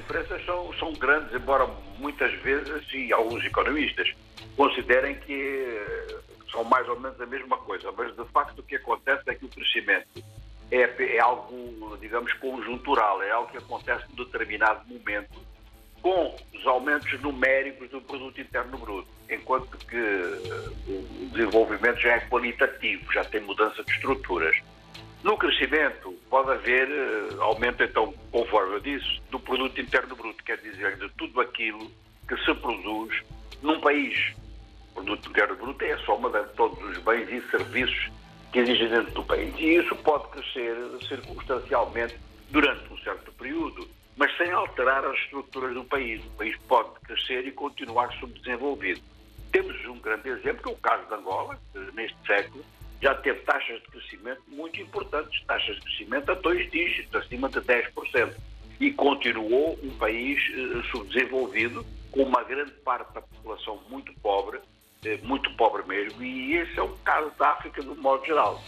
diferenças são, são grandes, embora muitas vezes, e alguns economistas, considerem que são mais ou menos a mesma coisa. Mas, de facto, o que acontece é que o crescimento é, é algo, digamos, conjuntural, é algo que acontece em determinado momento, com os aumentos numéricos do produto interno bruto, enquanto que o desenvolvimento já é qualitativo, já tem mudança de estruturas. No crescimento, pode haver uh, aumento, então, conforme eu disse, do produto interno bruto, quer dizer, de tudo aquilo que se produz num país. O produto interno bruto é a soma de todos os bens e serviços que existem dentro do país. E isso pode crescer circunstancialmente durante um certo período, mas sem alterar as estruturas do país. O país pode crescer e continuar subdesenvolvido. Temos um grande exemplo, que é o caso de Angola, neste século, já teve taxas de crescimento muito importantes, taxas de crescimento a dois dígitos, acima de 10%. E continuou um país eh, subdesenvolvido, com uma grande parte da população muito pobre, eh, muito pobre mesmo, e esse é o caso da África um modo geral.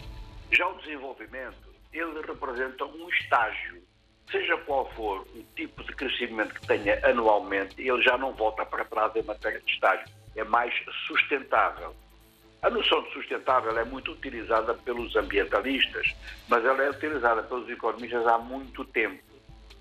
Já o desenvolvimento, ele representa um estágio. Seja qual for o tipo de crescimento que tenha anualmente, ele já não volta para trás em matéria de estágio. É mais sustentável. A noção de sustentável é muito utilizada pelos ambientalistas, mas ela é utilizada pelos economistas há muito tempo.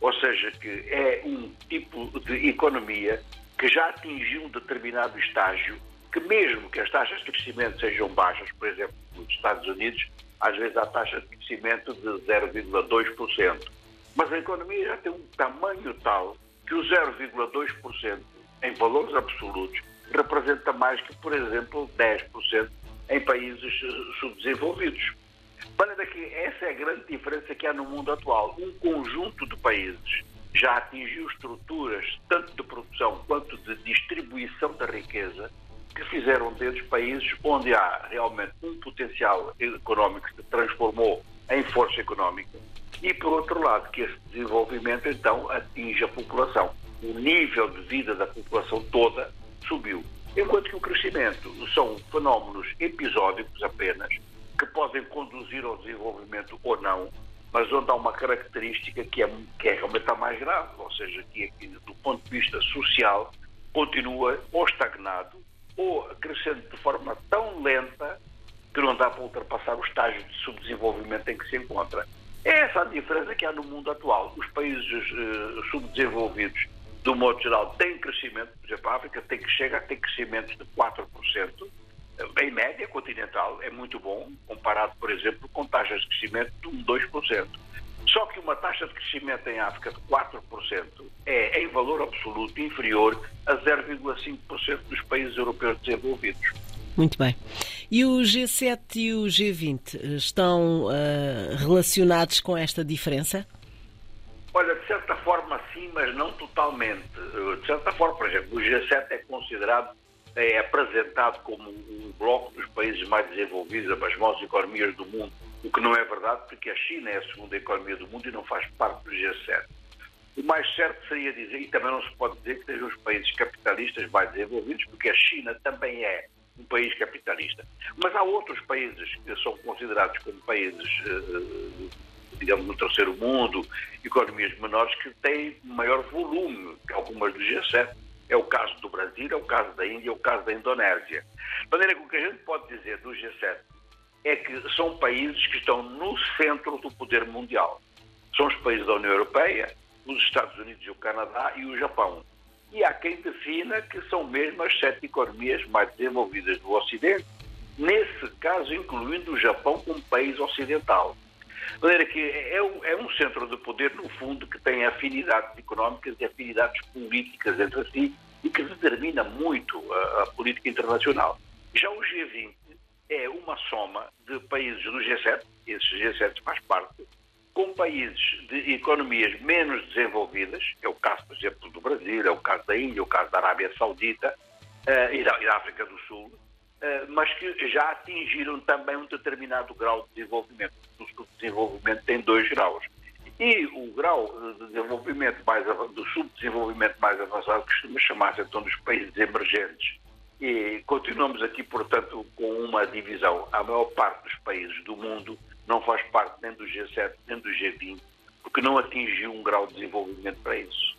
Ou seja, que é um tipo de economia que já atingiu um determinado estágio, que mesmo que as taxas de crescimento sejam baixas, por exemplo, nos Estados Unidos, às vezes há taxa de crescimento de 0,2%. Mas a economia já tem um tamanho tal que o 0,2% em valores absolutos representa mais que, por exemplo, 10% em países subdesenvolvidos. Para que essa é a grande diferença que há no mundo atual. Um conjunto de países já atingiu estruturas, tanto de produção quanto de distribuição da riqueza, que fizeram deles países onde há realmente um potencial económico que se transformou em força económica e, por outro lado, que esse desenvolvimento então atinge a população. O nível de vida da população toda subiu. Enquanto que o crescimento são fenómenos episódicos apenas, que podem conduzir ao desenvolvimento ou não, mas onde há uma característica que é, que é realmente a mais grave, ou seja, que, é que do ponto de vista social continua ou estagnado ou crescendo de forma tão lenta que não dá para ultrapassar o estágio de subdesenvolvimento em que se encontra. É essa a diferença que há no mundo atual. Os países uh, subdesenvolvidos do modo geral, tem crescimento, por exemplo, a África tem que chega a ter crescimento de 4%, em média continental, é muito bom, comparado, por exemplo, com taxas de crescimento de 1, 2%. Só que uma taxa de crescimento em África de 4% é, em valor absoluto, inferior a 0,5% dos países europeus desenvolvidos. Muito bem. E o G7 e o G20 estão uh, relacionados com esta diferença? Olha, forma sim, mas não totalmente. De certa forma, por exemplo, o G7 é considerado, é apresentado como um bloco dos países mais desenvolvidos, as maiores economias do mundo, o que não é verdade, porque a China é a segunda economia do mundo e não faz parte do G7. O mais certo seria dizer, e também não se pode dizer que sejam os países capitalistas mais desenvolvidos, porque a China também é um país capitalista. Mas há outros países que são considerados como países uh, digamos, no terceiro mundo, economias menores que têm maior volume que algumas do G7. É o caso do Brasil, é o caso da Índia, é o caso da Indonésia. De maneira que o que a gente pode dizer do G7 é que são países que estão no centro do poder mundial. São os países da União Europeia, os Estados Unidos e o Canadá e o Japão. E há quem defina que são mesmo as sete economias mais desenvolvidas do Ocidente, nesse caso incluindo o Japão como país ocidental. De maneira que é um, é um centro de poder, no fundo, que tem afinidades económicas e afinidades políticas entre si e que determina muito a, a política internacional. Já o G20 é uma soma de países do G7, esses G7 faz parte, com países de economias menos desenvolvidas, é o caso, por exemplo, do Brasil, é o caso da Índia, é o caso da Arábia Saudita uh, e, da, e da África do Sul, mas que já atingiram também um determinado grau de desenvolvimento. O subdesenvolvimento tem dois graus. E o grau de desenvolvimento mais do subdesenvolvimento mais avançado costuma chamar-se então dos países emergentes. E continuamos aqui, portanto, com uma divisão. A maior parte dos países do mundo não faz parte nem do G7 nem do G20, porque não atingiu um grau de desenvolvimento para isso.